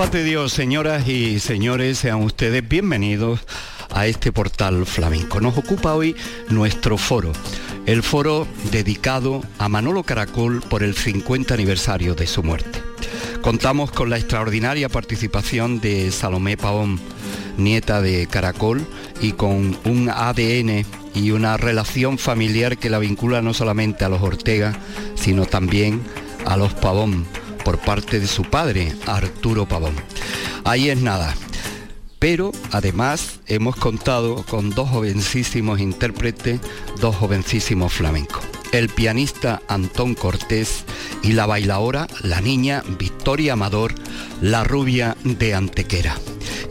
paz de Dios, señoras y señores, sean ustedes bienvenidos a este portal flamenco. Nos ocupa hoy nuestro foro, el foro dedicado a Manolo Caracol por el 50 aniversario de su muerte. Contamos con la extraordinaria participación de Salomé Paón, nieta de Caracol, y con un ADN y una relación familiar que la vincula no solamente a los Ortega, sino también a los Pavón por parte de su padre, Arturo Pavón. Ahí es nada. Pero además hemos contado con dos jovencísimos intérpretes, dos jovencísimos flamencos. El pianista Antón Cortés y la bailadora, la niña Victoria Amador, la rubia de Antequera.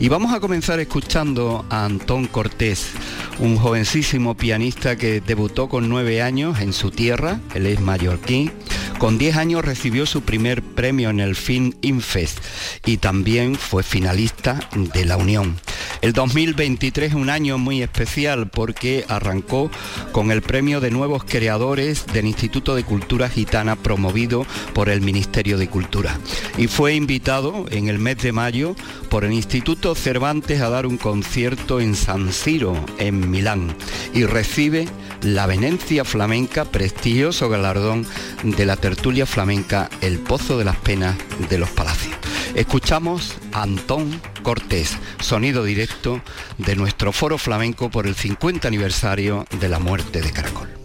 Y vamos a comenzar escuchando a Antón Cortés, un jovencísimo pianista que debutó con nueve años en su tierra, él es mallorquín, con 10 años recibió su primer premio en el Film Infest y también fue finalista de la Unión. El 2023 es un año muy especial porque arrancó con el premio de nuevos creadores del Instituto de Cultura Gitana promovido por el Ministerio de Cultura y fue invitado en el mes de mayo por el Instituto Cervantes a dar un concierto en San Siro, en Milán, y recibe la Venencia Flamenca, prestigioso galardón de la tertulia flamenca El Pozo de las Penas de los Palacios. Escuchamos a Antón Cortés, sonido directo de nuestro foro flamenco por el 50 aniversario de la muerte de Caracol.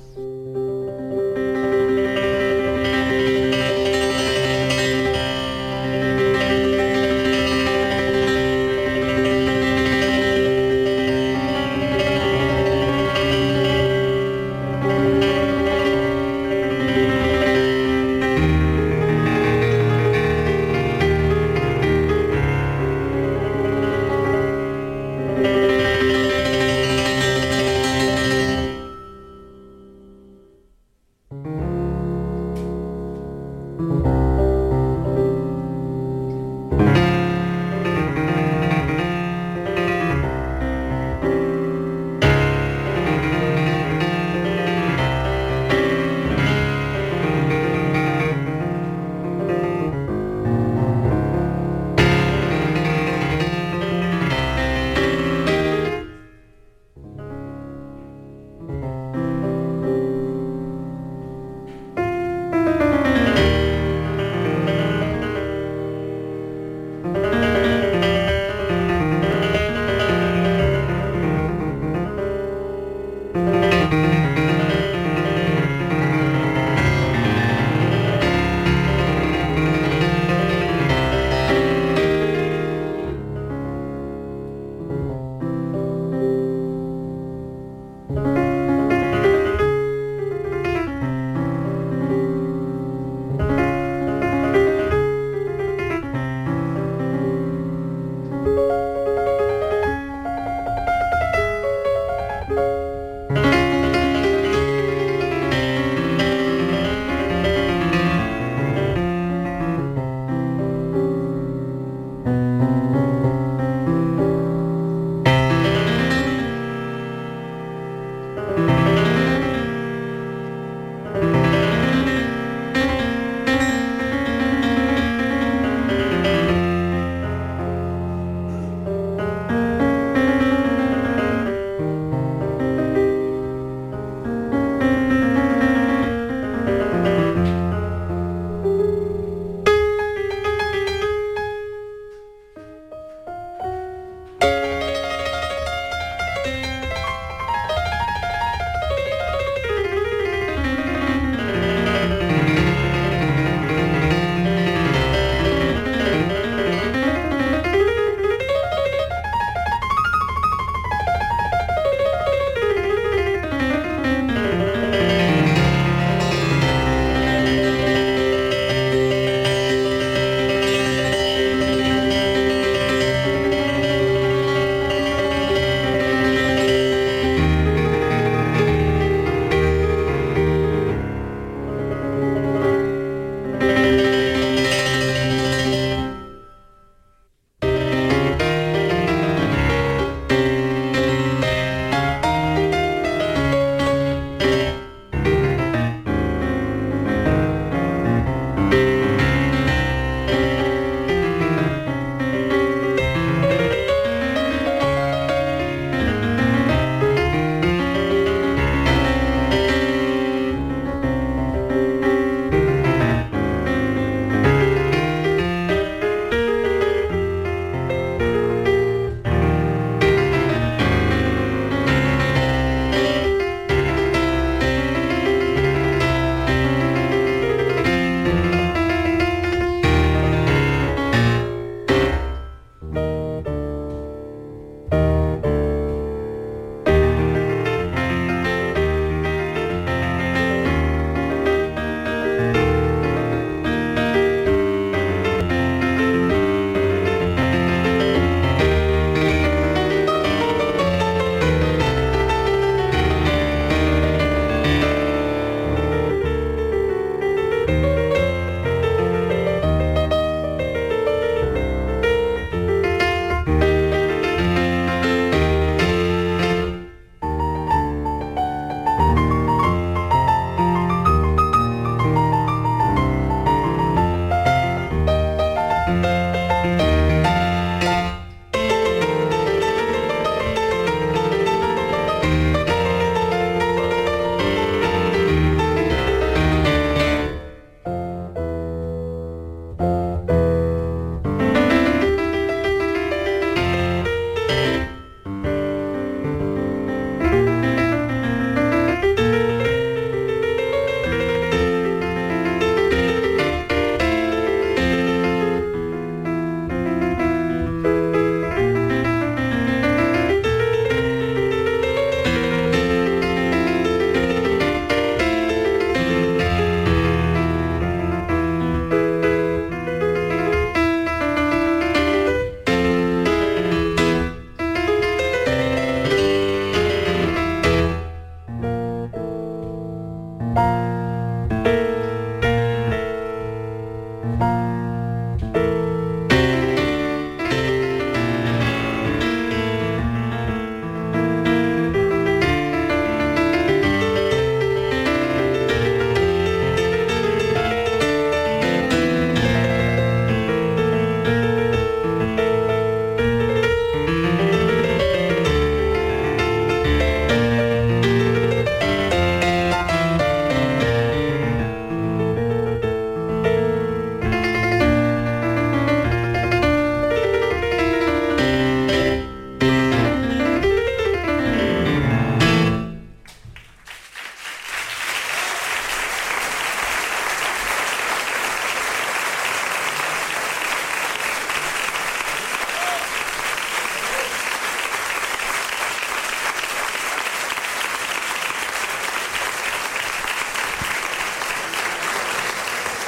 Bye.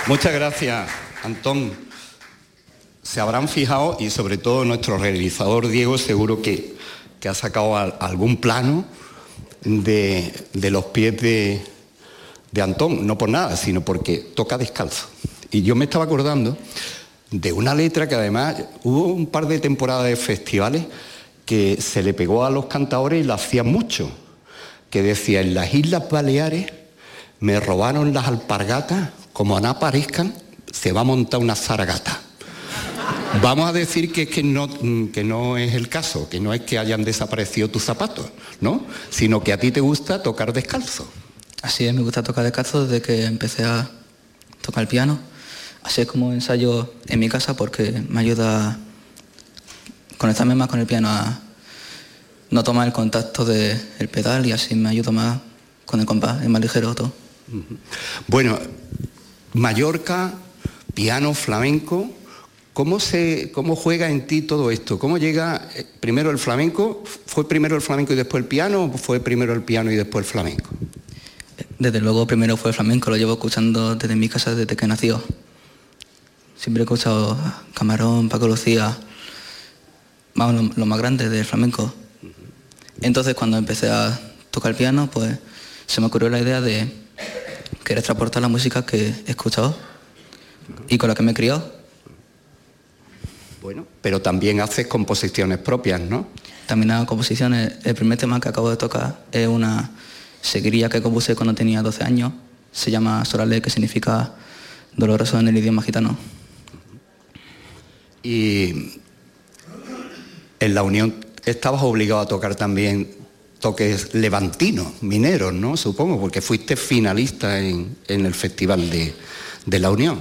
Muchas gracias, Antón. Se habrán fijado, y sobre todo nuestro realizador Diego, seguro que, ha sacado algún plano de, los pies de, de Antón, no por nada, sino porque toca descalzo. Y yo me estaba acordando de una letra que además hubo un par de temporadas de festivales que se le pegó a los cantadores y la hacía mucho, que decía, en las Islas Baleares me robaron las alpargatas, como no aparezcan, se va a montar una zaragata. Vamos a decir que, que, no, que no es el caso, que no es que hayan desaparecido tus zapatos, ¿no? Sino que a ti te gusta tocar descalzo. Así es, me gusta tocar descalzo desde que empecé a tocar el piano. Así es como ensayo en mi casa porque me ayuda a conectarme más con el piano, a no tomar el contacto del pedal y así me ayuda más con el compás, es más ligero todo. Bueno, Mallorca, piano, flamenco, ¿cómo, se, ¿cómo juega en ti todo esto? ¿Cómo llega eh, primero el flamenco? ¿Fue primero el flamenco y después el piano o fue primero el piano y después el flamenco? Desde luego primero fue el flamenco, lo llevo escuchando desde mi casa desde que nació. Siempre he escuchado Camarón, Paco Lucía, vamos, lo, más grande del flamenco. Entonces cuando empecé a tocar el piano, pues se me ocurrió la idea de querer transportar la música que he escuchado y con la que me he criado. Bueno, pero también haces composiciones propias, ¿no? También hago composiciones. El primer tema que acabo de tocar es una seguiría que compuse cuando tenía 12 años. Se llama Sorale, que significa doloroso en el idioma gitano. Y en la Unión estabas obligado a tocar también toques levantinos, mineros, ¿no? Supongo, porque fuiste finalista en, el Festival de, la Unión.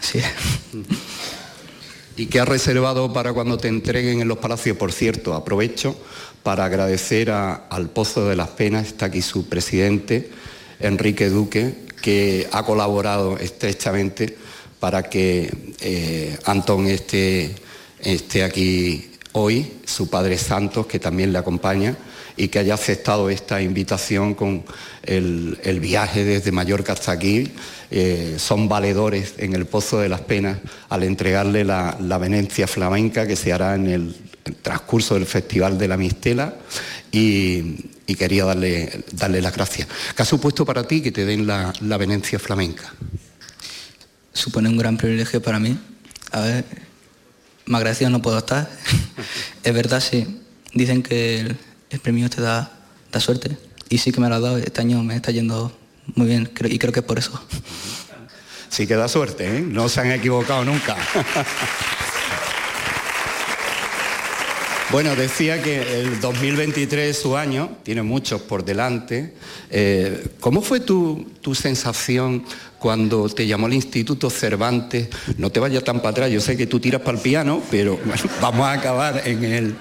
Sí. ¿Y qué has reservado para cuando te entreguen en los palacios? Por cierto, aprovecho para agradecer al Pozo de las Penas, está aquí su presidente, Enrique Duque, que ha colaborado estrechamente para que eh, Antón esté, esté aquí hoy, su Padre Santos, que también le acompaña, y que haya aceptado esta invitación con el, viaje desde Mallorca hasta aquí. Eh, son valedores en el Pozo de las Penas al entregarle la, la venencia flamenca que se hará en el, transcurso del Festival de la Mistela y, quería darle, darle las gracias. ¿Qué ha supuesto para ti que te den la, la venencia flamenca? supone un gran privilegio para mí. A ver, más agradecido no puedo estar. es verdad, sí. Dicen que premio te da, da, suerte. Y sí que me lo ha dado. Este año me está yendo muy bien y creo que es por eso. Sí que da suerte, ¿eh? No se han equivocado nunca. Bueno, decía que el 2023 es su año, tiene muchos por delante. Eh, ¿Cómo fue tu, tu, sensación cuando te llamó el Instituto Cervantes? No te vayas tan para atrás, yo sé que tú tiras para el piano, pero vamos a acabar en el...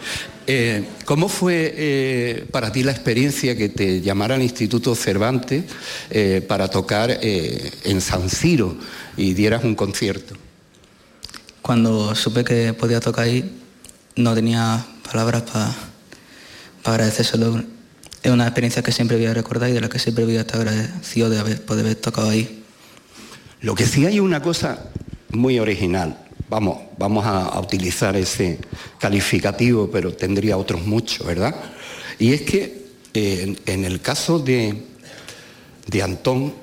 Eh, ¿Cómo fue eh, para ti la experiencia que te llamara el Instituto Cervantes para tocar en San Siro y dieras un concierto? Cuando supe que podía tocar ahí, no tenía palabras para agradecérselo. Es una experiencia que siempre voy a recordar y de la que siempre voy a estar agradecido de haber, poder haber tocado ahí. Lo que sí hay una cosa muy original. Vamos, vamos a, utilizar ese calificativo, pero tendría otros muchos, ¿verdad? Y es que eh, en, el caso de, de Antón,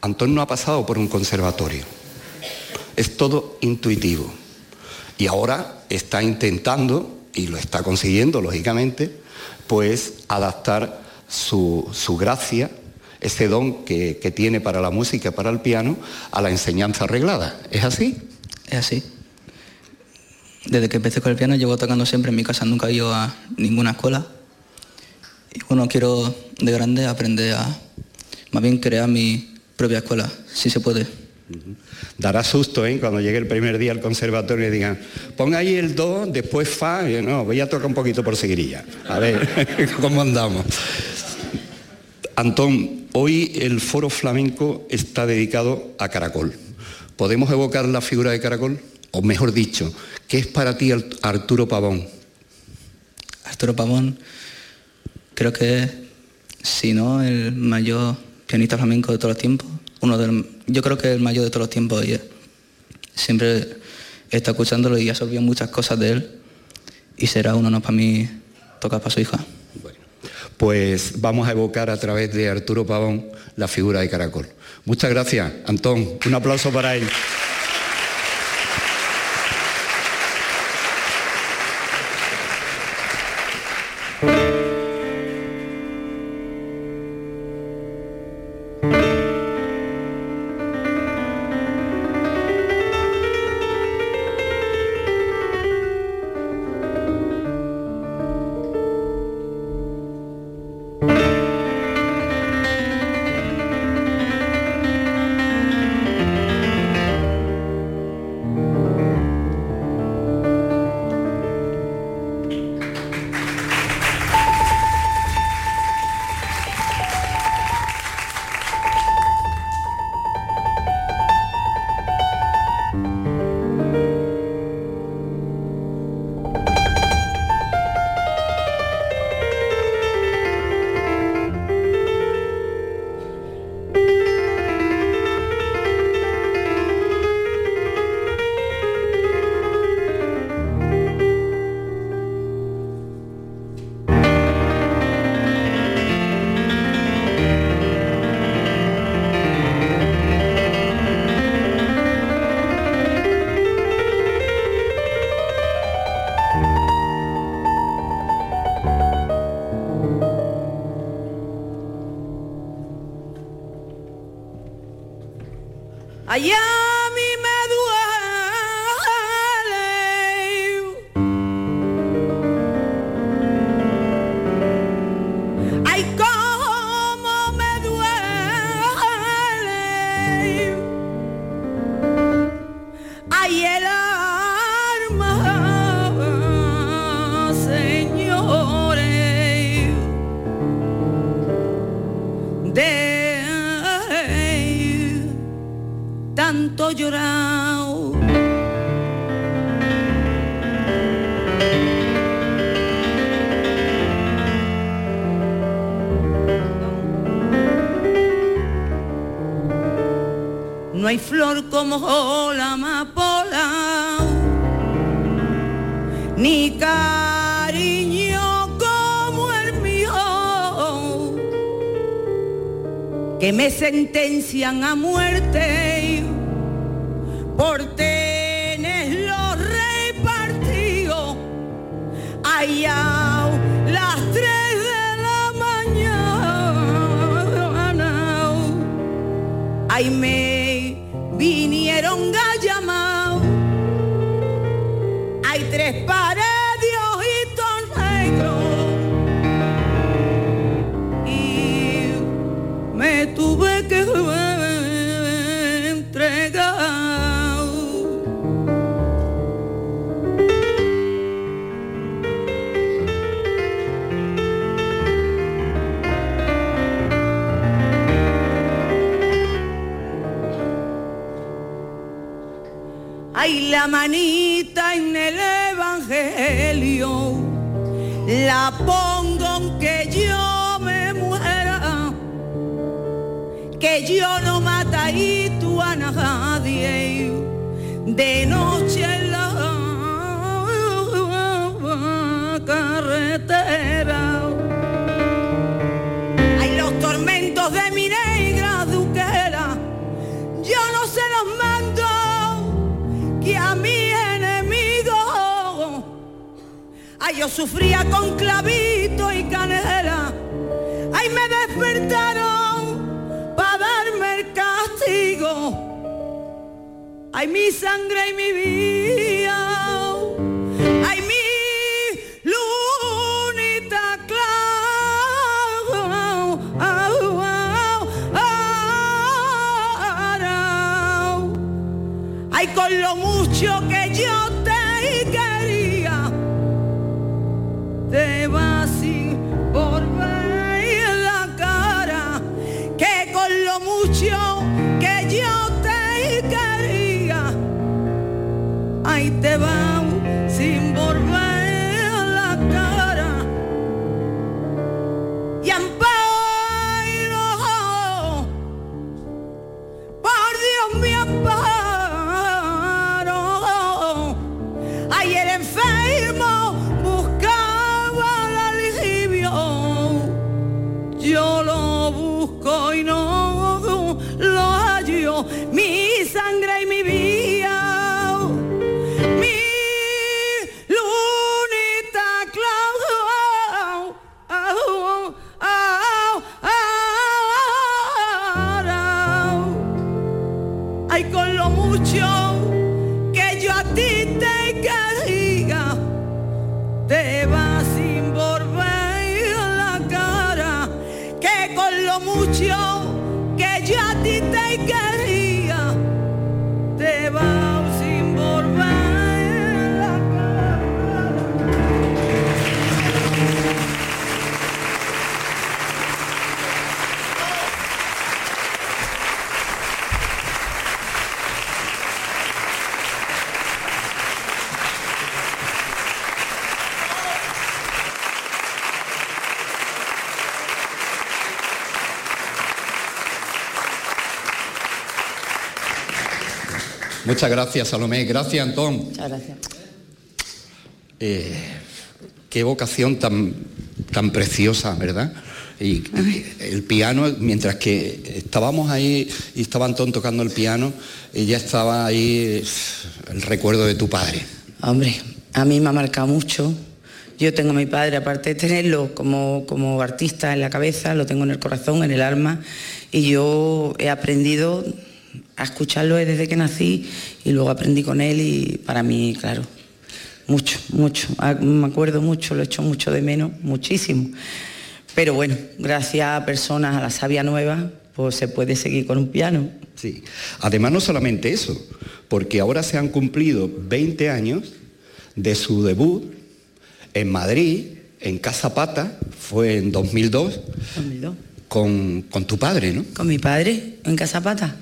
Antón no ha pasado por un conservatorio. Es todo intuitivo. Y ahora está intentando y lo está consiguiendo, lógicamente, pues adaptar su, gracia, ese don que, tiene para la música, para el piano, a la enseñanza arreglada. ¿Es así? Es así. Desde que empecé con el piano llevo tocando siempre en mi casa, nunca he ido a ninguna escuela. Y bueno, quiero de grande aprender a más bien crear mi propia escuela, si se puede. Dará susto ¿eh? cuando llegue el primer día al conservatorio y digan, ponga ahí el do, después fa, y no, voy a tocar un poquito por seguirilla. A ver, ¿cómo andamos? Antón, hoy el foro flamenco está dedicado a Caracol. ¿Podemos evocar la figura de Caracol? O mejor dicho, ¿qué es para ti Arturo Pavón? Arturo Pavón, creo que si no el mayor pianista flamenco de todos los tiempos, uno de yo creo que es el mayor de todos los tiempos y siempre he estado escuchándolo y he absorbido muchas cosas de él y será un honor para mí tocar para su hija. Pues vamos a evocar a través de Arturo Pavón la figura de Caracol. Muchas gracias, Antón. Un aplauso para él. Como la amapola, ni cariño como el mío, que me sentencian a muerte por tenerlo repartido allá las tres de la mañana. Ay, me la manita en el Evangelio, la pongo aunque yo me muera, que yo no tú a nadie, de noche en la carretera. Ay, sufría con clavito y canela. Ay, me despertaron para darme el castigo. Ay, mi sangre y mi vida. con lo mucho que yo sangre y mi Muchas gracias, Salomé. Gracias, Antón. Muchas gracias. Eh, qué vocación tan, tan preciosa, ¿verdad? Y el piano, mientras que estábamos ahí y estaba Antón tocando el piano, ella estaba ahí eh, el recuerdo de tu padre. Hombre, a mí me ha marcado mucho. Yo tengo a mi padre, aparte de tenerlo como, como artista en la cabeza, lo tengo en el corazón, en el alma, y yo he aprendido a escucharlo desde que nací y luego aprendí con él y para mí, claro, mucho, mucho. Ah, Me acuerdo mucho, lo echo mucho de menos, muchísimo. Pero bueno, gracias a personas, a la savia nueva, pues se puede seguir con un piano. Sí. Además, no solamente eso, porque ahora se han cumplido 20 años de su debut en Madrid, en Casa Pata, fue en 2002, 2002. con, con tu padre, ¿no? Con mi padre, en Casa Pata.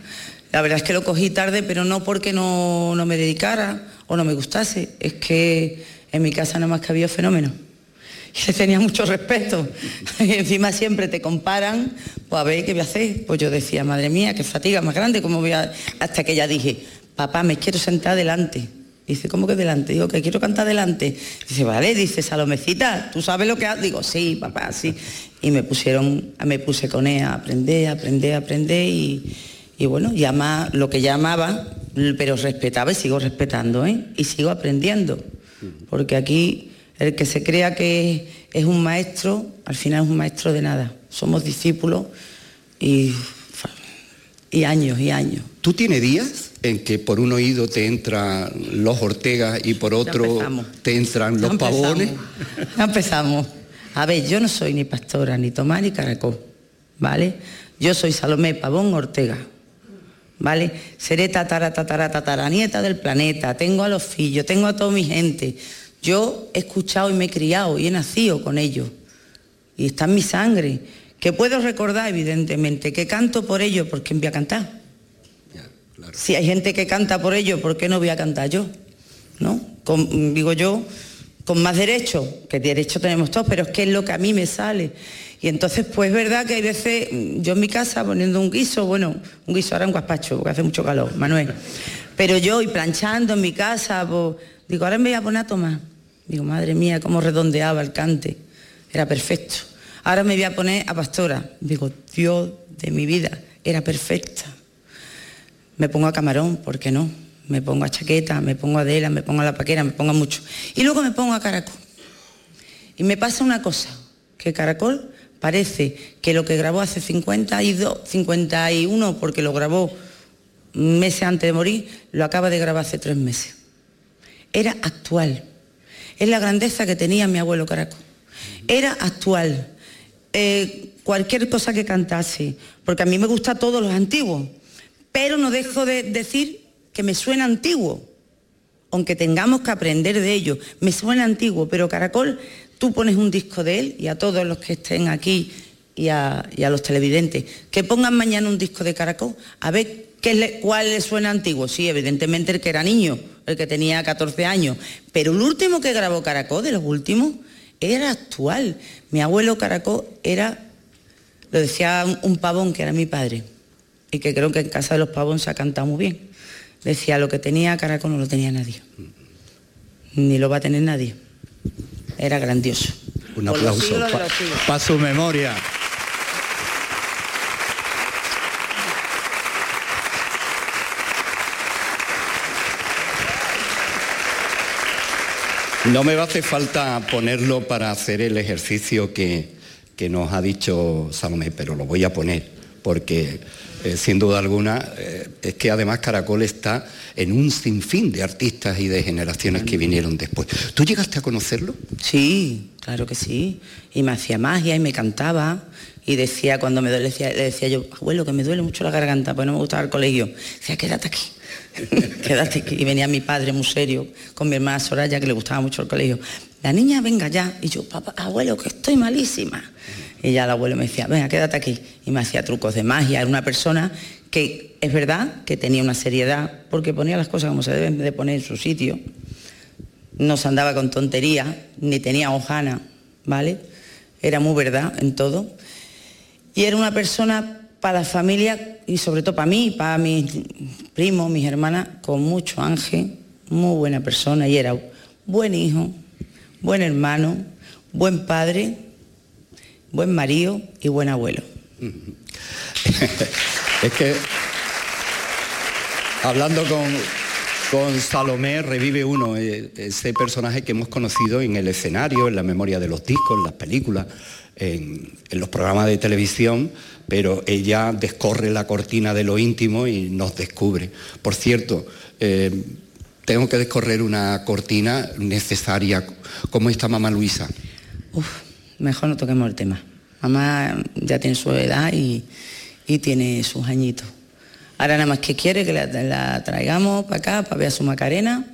La verdad es que lo cogí tarde, pero no porque no, no me dedicara o no me gustase. Es que en mi casa nada más que había fenómenos. Y tenía mucho respeto. Y encima siempre te comparan, pues a ver qué voy a hacer. Pues yo decía, madre mía, qué fatiga más grande, ¿cómo voy a...? Hasta que ya dije, papá, me quiero sentar delante. Dice, ¿cómo que delante? Digo, que quiero cantar delante. Dice, vale, dice, Salomecita, ¿tú sabes lo que haces? Digo, sí, papá, sí. Y me pusieron, me puse con él a aprender, aprender, aprender y, y bueno, llama lo que llamaba, pero respetaba y sigo respetando, ¿eh? Y sigo aprendiendo. Porque aquí el que se crea que es un maestro, al final es un maestro de nada. Somos discípulos y, y años y años. ¿Tú tienes días en que por un oído te entran los Ortega y por otro te entran los empezamos. pavones? Ya empezamos. A ver, yo no soy ni pastora, ni Tomás, ni Caracol, ¿vale? Yo soy Salomé Pavón Ortega, ¿vale? Seré tatara, tatara, tatara, nieta del planeta, tengo a los fillos, tengo a toda mi gente. Yo he escuchado y me he criado y he nacido con ellos. Y está en mi sangre. Que puedo recordar, evidentemente, que canto por ellos, porque voy a cantar. Si hay gente que canta por ello, ¿por qué no voy a cantar yo? ¿No? Con- digo yo, con más derecho, que derecho tenemos todos, pero es que es lo que a mí me sale. Y entonces, pues es verdad que hay veces, yo en mi casa poniendo un guiso, bueno, un guiso ahora en guaspacho, porque hace mucho calor, Manuel. Pero yo y planchando en mi casa, pues, digo, ahora me voy a poner a tomar. Digo, madre mía, cómo redondeaba el cante. Era perfecto. Ahora me voy a poner a pastora. Digo, Dios de mi vida, era perfecta. Me pongo a camarón, ¿por qué no? Me pongo a chaqueta, me pongo a Adela, me pongo a la paquera, me pongo a mucho. Y luego me pongo a caracol. Y me pasa una cosa, que Caracol parece que lo que grabó hace 52, 51, porque lo grabó meses antes de morir, lo acaba de grabar hace tres meses. Era actual. Es la grandeza que tenía mi abuelo Caracol. Era actual. Eh, cualquier cosa que cantase, porque a mí me gusta todos los antiguos, pero no dejo de decir que me suena antiguo, aunque tengamos que aprender de ello. Me suena antiguo, pero Caracol, tú pones un disco de él y a todos los que estén aquí y a, los televidentes, que pongan mañana un disco de Caracol, a ver qué le- cuál le suena antiguo. Sí, evidentemente el que era niño, el que tenía 14 años, pero el último que grabó Caracol, de los últimos, era actual. Mi abuelo Caracol era, lo decía un, un pavón que era mi padre, y que creo que en casa de los pavón se ha cantado muy bien. Decía, lo que tenía Caracol no lo tenía nadie, ni lo va a tener nadie era grandioso. Un aplauso para su memoria. No me va a hacer falta ponerlo para hacer el ejercicio que, que nos ha dicho Salomé, pero lo voy a poner porque eh, sin duda alguna eh, es que además Caracol está en un sinfín de artistas y de generaciones que vinieron después. ¿Tú llegaste a conocerlo? Sí, claro que sí. Y me hacía magia y me cantaba. Y decía, cuando me duele, decía, le decía yo, abuelo, que me duele mucho la garganta, pues no me gustaba el colegio. Decía, quédate aquí. quédate aquí. Y venía mi padre muy serio, con mi hermana Soraya, que le gustaba mucho el colegio. La niña, venga ya. Y yo, papá, abuelo, que estoy malísima. Y ya el abuelo me decía, venga, quédate aquí. Y me hacía trucos de magia. Era una persona que es verdad que tenía una seriedad, porque ponía las cosas como se deben de poner en su sitio. No se andaba con tonterías, ni tenía hojana, ¿vale? Era muy verdad en todo. Y era una persona para la familia y sobre todo para mí, para mis primos, mis hermanas, con mucho ángel, muy buena persona y era buen hijo, buen hermano, buen padre, buen marido y buen abuelo. Es que hablando con, con Salomé revive uno eh, ese personaje que hemos conocido en el escenario, en la memoria de los discos, en las películas, en, en los programas de televisión, pero ella descorre la cortina de lo íntimo y nos descubre. Por cierto, eh, tengo que descorrer una cortina necesaria. ¿Cómo está mamá Luisa? Uf, mejor no toquemos el tema. Mamá ya tiene su edad y, y tiene sus añitos. Ahora nada más que quiere que la, la traigamos para acá, para ver a su Macarena,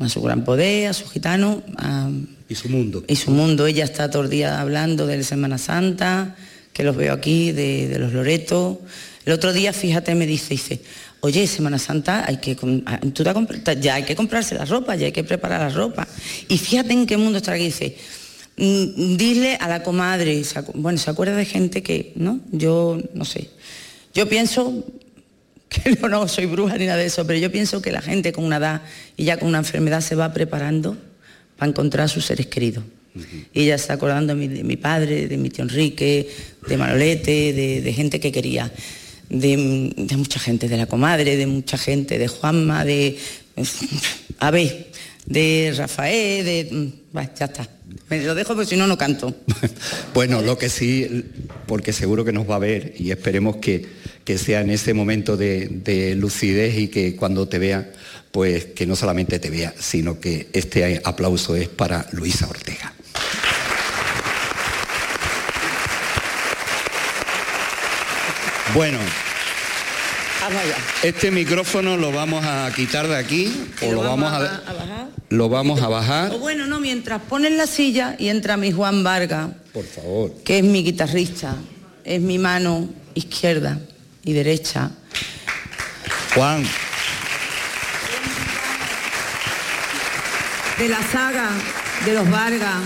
a su gran poder, a su gitano. a- Y su mundo. y su mundo. Ella está todo el día hablando de la Semana Santa, que los veo aquí, de, de los Loretos. El otro día, fíjate, me dice, dice, oye, Semana Santa, hay que, ah, tú te ya hay que comprarse la ropa, ya hay que preparar la ropa. Y fíjate en qué mundo está aquí, dice, dile a la comadre, bueno, se acuerda de gente que, ¿no? Yo, no sé, yo pienso que no, no soy bruja ni nada de eso, pero yo pienso que la gente con una edad y ya con una enfermedad se va preparando para encontrar a sus seres queridos. Y ella está acordando de mi, de mi padre, de mi tío Enrique, de Manolete, de, de gente que quería, de, de mucha gente, de la comadre, de mucha gente, de Juanma, de... A ver, de Rafael, de... Bah, ya está. Me lo dejo porque si no, no canto. Bueno, lo que sí, porque seguro que nos va a ver y esperemos que, que sea en ese momento de, de lucidez y que cuando te vea, pues que no solamente te vea, sino que este aplauso es para Luisa Ortega. Bueno, Vamos allá. este micrófono lo vamos a quitar de aquí o lo vamos a, a bajar. lo vamos a bajar. O bueno, no, mientras ponen la silla y entra mi Juan Vargas, Por favor. que es mi guitarrista, es mi mano izquierda y derecha. Juan, de la saga de los Vargas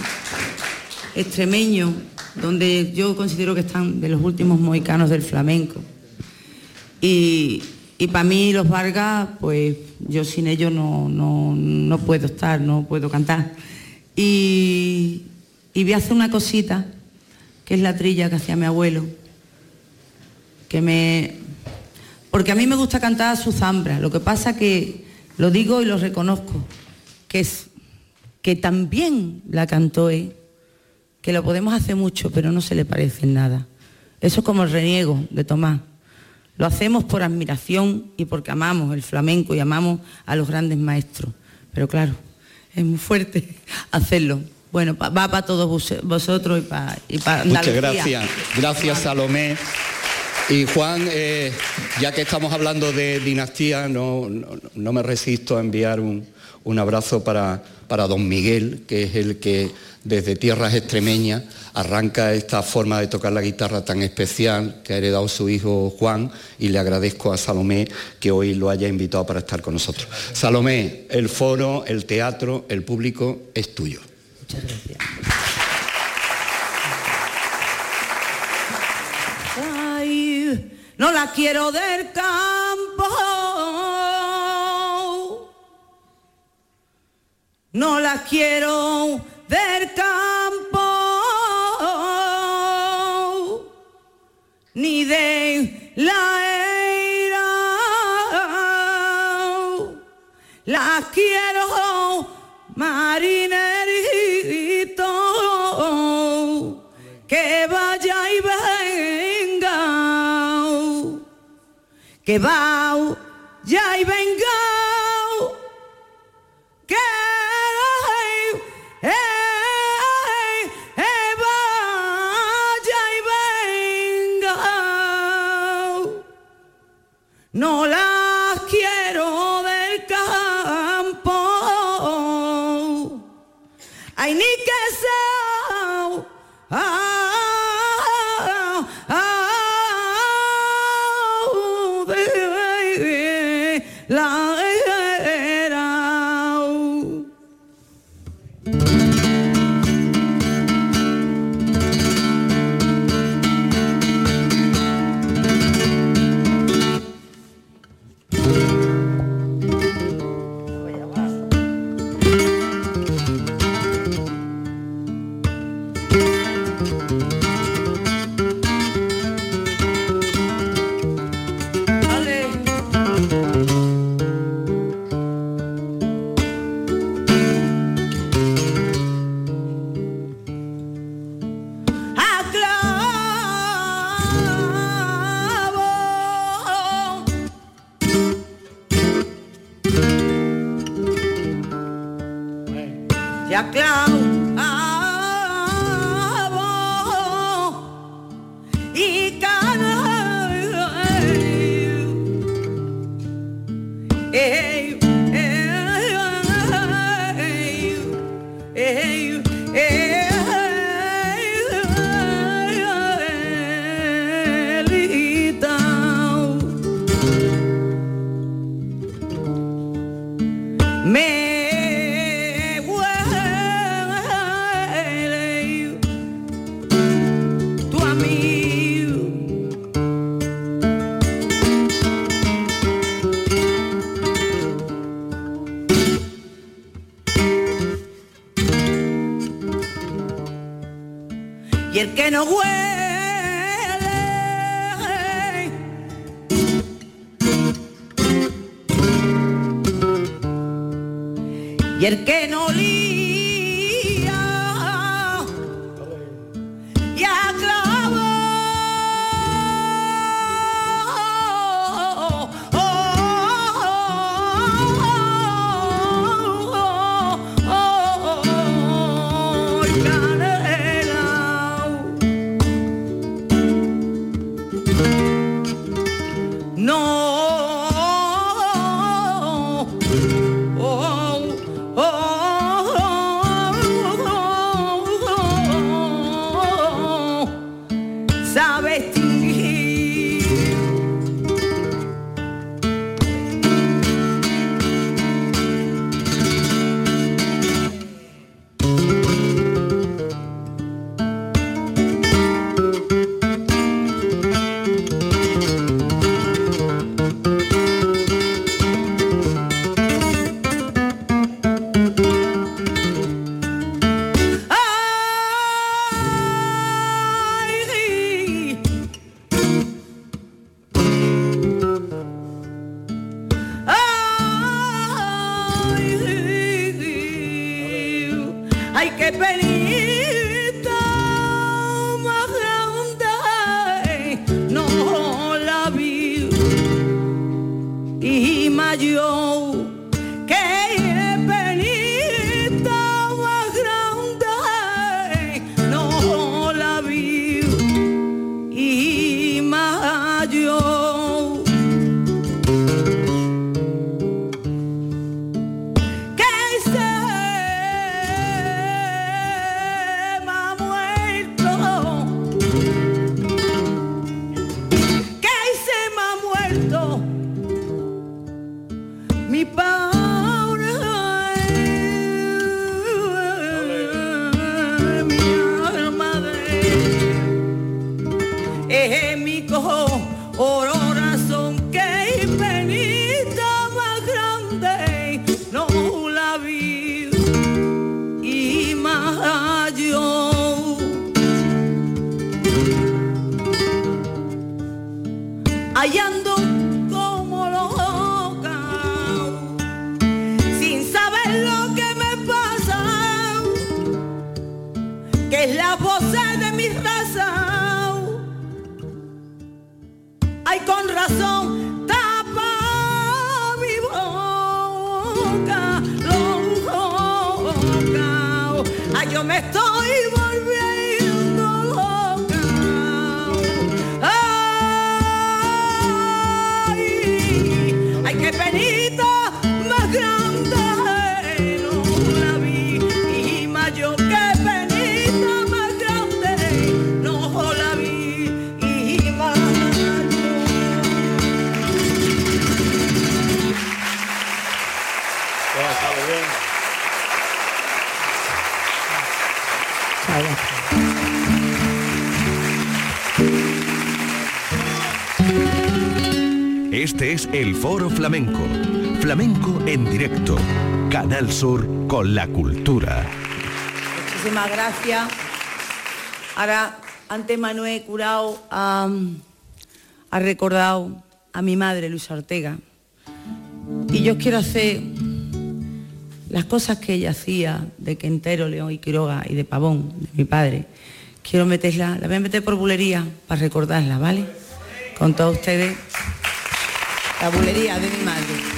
extremeños, donde yo considero que están de los últimos mohicanos del flamenco. Y, y para mí los Vargas, pues yo sin ellos no, no, no puedo estar, no puedo cantar. Y, y voy a hacer una cosita, que es la trilla que hacía mi abuelo, que me... Porque a mí me gusta cantar a su zambra, lo que pasa que lo digo y lo reconozco, que es que también la cantó él, que lo podemos hacer mucho, pero no se le parece en nada. Eso es como el reniego de Tomás. Lo hacemos por admiración y porque amamos el flamenco y amamos a los grandes maestros. Pero claro, es muy fuerte hacerlo. Bueno, va para todos vos- vosotros y para y pa Muchas gracias. Gracias, Salomé. Y Juan, eh, ya que estamos hablando de dinastía, no, no, no me resisto a enviar un, un abrazo para, para don Miguel, que es el que desde tierras extremeñas arranca esta forma de tocar la guitarra tan especial que ha heredado su hijo Juan y le agradezco a Salomé que hoy lo haya invitado para estar con nosotros. Salomé, el foro, el teatro, el público es tuyo. Muchas gracias. No la quiero del campo. No la quiero del campo. Ni de la era. La quiero marinerito, que vaya y venga, que vaya y venga, No las que no huele. Y el que no el Foro Flamenco. Flamenco en directo. Canal Sur con la cultura. Muchísimas gracias. Ahora, antes Manuel Curao ha, ha recordado a mi madre, Luisa Ortega. Y yo quiero hacer las cosas que ella hacía de Quentero, León y Quiroga y de Pavón, de mi padre, quiero meterla, la voy a meter por bulería para recordarla, ¿vale? Con todos ustedes la bulería de mi madre.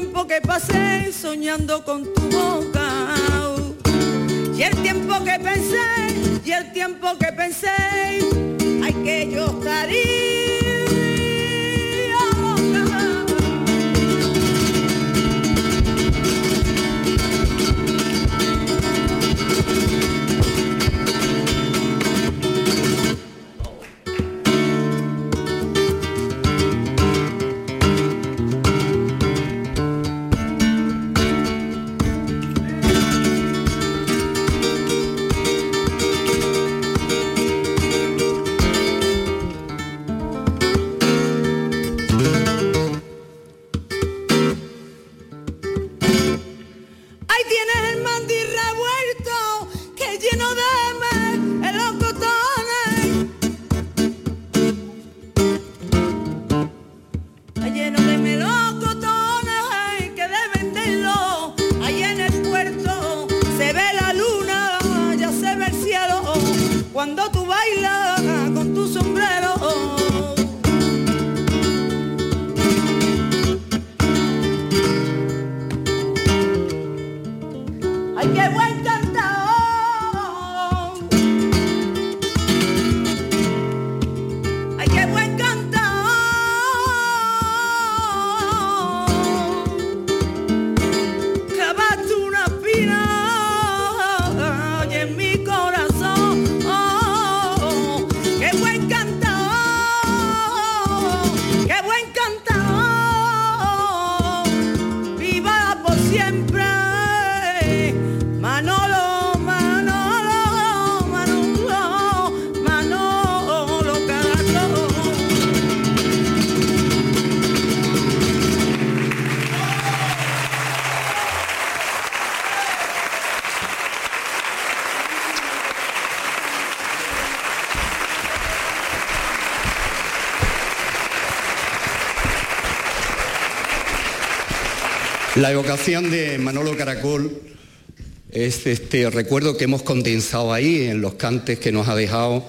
Tiempo que pasé soñando con tu boca. Y el tiempo que pensé, y el tiempo que pensé, hay que yo estaría. La evocación de Manolo Caracol es este recuerdo que hemos condensado ahí en los cantes que nos ha dejado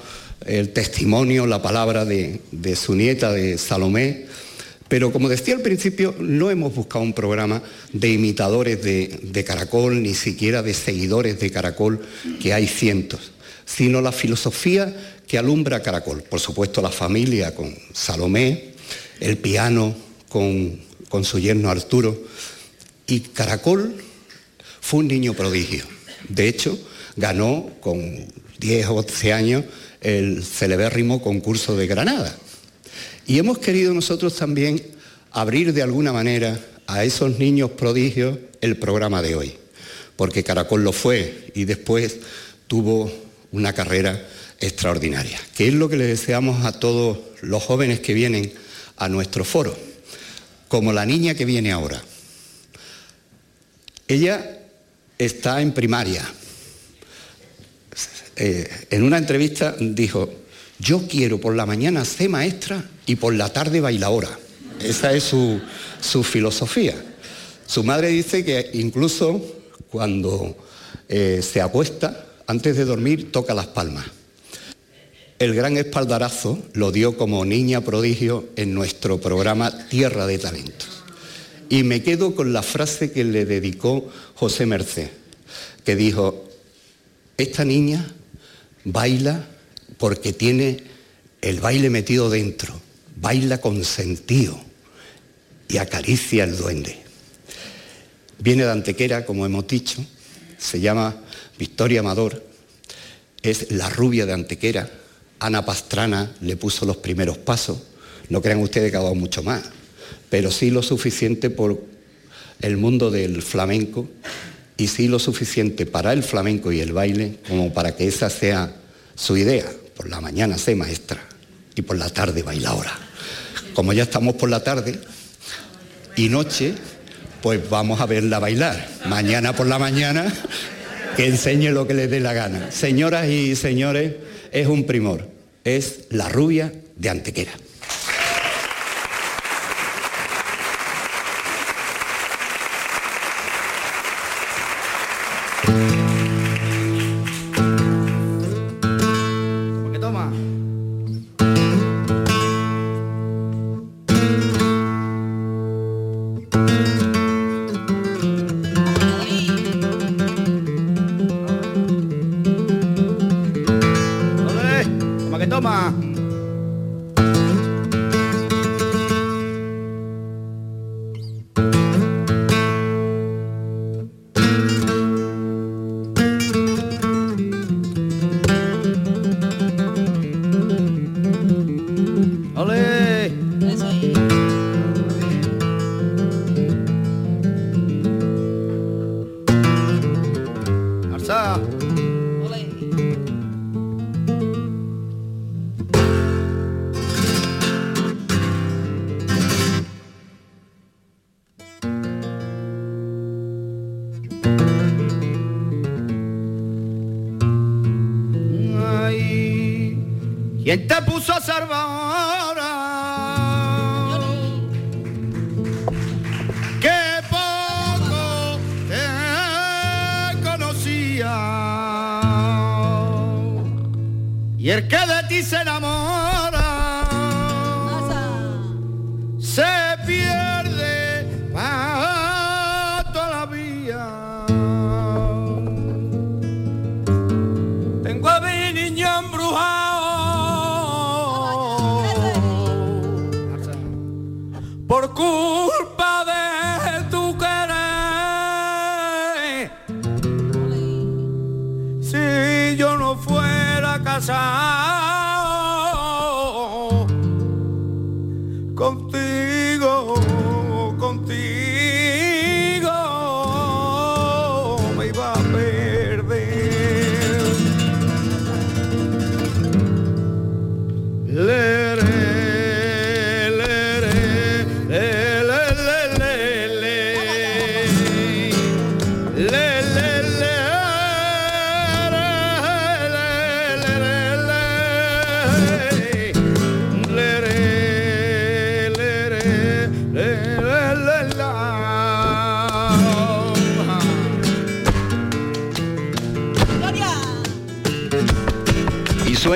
el testimonio, la palabra de, su nieta, de Salomé. Pero como decía al principio, no hemos buscado un programa de imitadores de, Caracol, ni siquiera de seguidores de Caracol, que hay cientos, sino la filosofía que alumbra Caracol. Por supuesto, la familia con Salomé, el piano con su yerno Arturo. Y Caracol fue un niño prodigio. De hecho, ganó con 10 o 11 años el celebérrimo concurso de Granada. Y hemos querido nosotros también abrir de alguna manera a esos niños prodigios el programa de hoy, porque Caracol lo fue y después tuvo una carrera extraordinaria, que es lo que le deseamos a todos los jóvenes que vienen a nuestro foro, como la niña que viene ahora. Ella está en primaria. Eh, en una entrevista dijo, yo quiero por la mañana ser maestra y por la tarde bailadora. Esa es su, su filosofía. Su madre dice que incluso cuando eh, se acuesta, antes de dormir, toca las palmas. El gran espaldarazo lo dio como niña prodigio en nuestro programa Tierra de Talentos. Y me quedo con la frase que le dedicó José Merced, que dijo, esta niña baila porque tiene el baile metido dentro, baila con sentido y acaricia el duende. Viene de Antequera, como hemos dicho, se llama Victoria Amador, es la rubia de Antequera, Ana Pastrana le puso los primeros pasos, no crean ustedes que ha dado mucho más, pero sí lo suficiente por el mundo del flamenco y sí lo suficiente para el flamenco y el baile como para que esa sea su idea. Por la mañana sé maestra y por la tarde bailadora. Como ya estamos por la tarde y noche, pues vamos a verla bailar. Mañana por la mañana, que enseñe lo que les dé la gana. Señoras y señores, es un primor. Es la rubia de Antequera.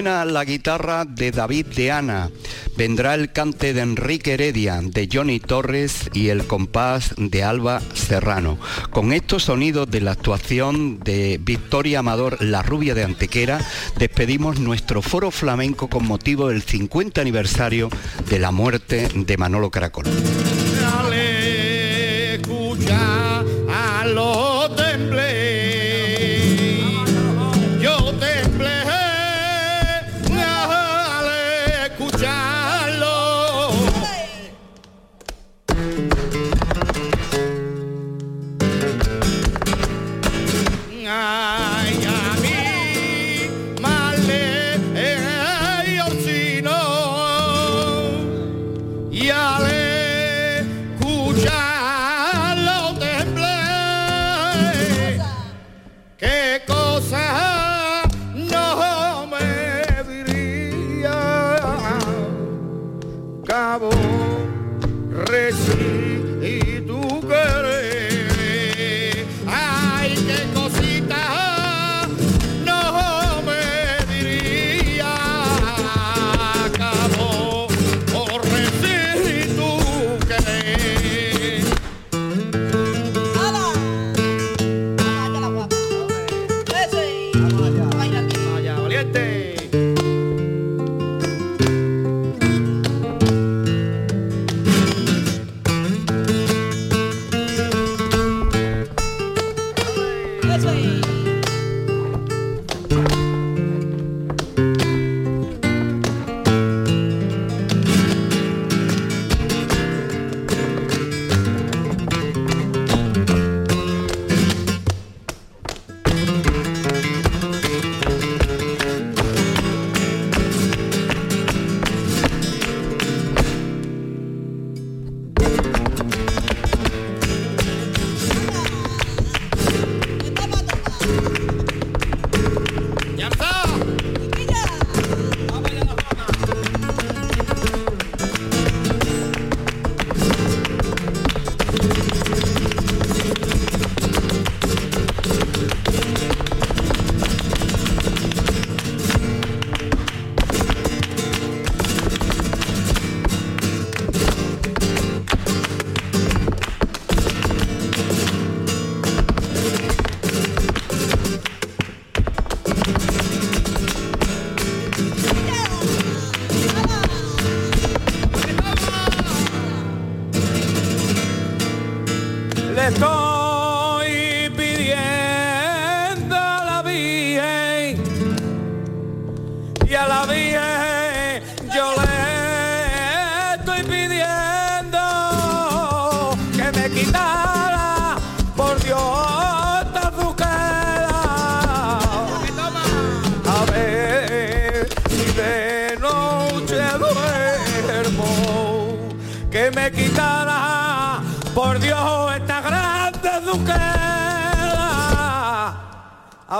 La guitarra de David de Ana, vendrá el cante de Enrique Heredia, de Johnny Torres y el compás de Alba Serrano. Con estos sonidos de la actuación de Victoria Amador, la rubia de Antequera, despedimos nuestro foro flamenco con motivo del 50 aniversario de la muerte de Manolo Caracol.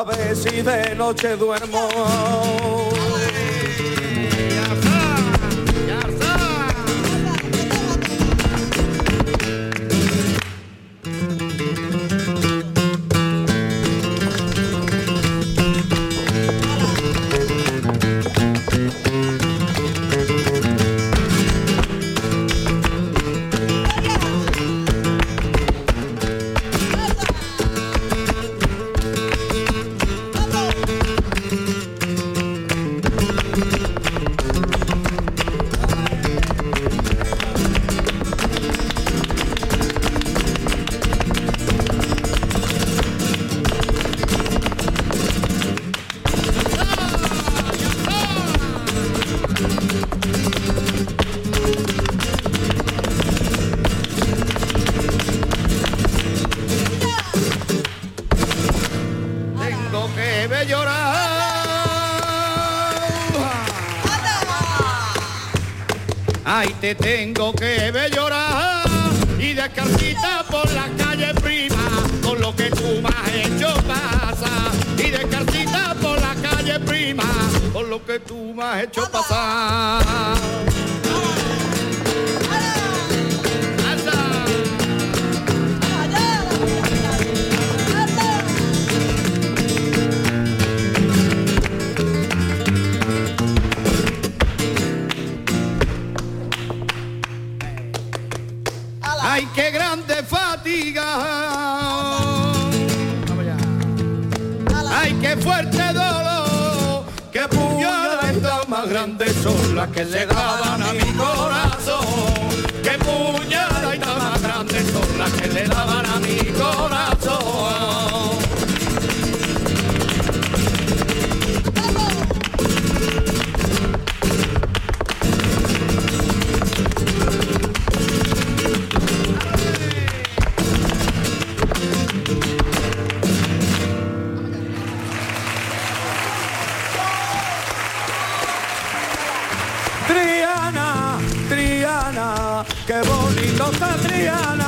Ver si de noche duermo. Tengo que ver llorar y descalcita por la calle prima, con lo que tú me has hecho pasar. Y descalcita por la calle prima, con lo que tú me has hecho pasar. Ay, qué grande fatiga. Ay, qué fuerte dolor. Qué puñaladas más grandes son las que le daban a mi corazón. Qué puñaladas más grandes son las que le daban a mi corazón. Bonito está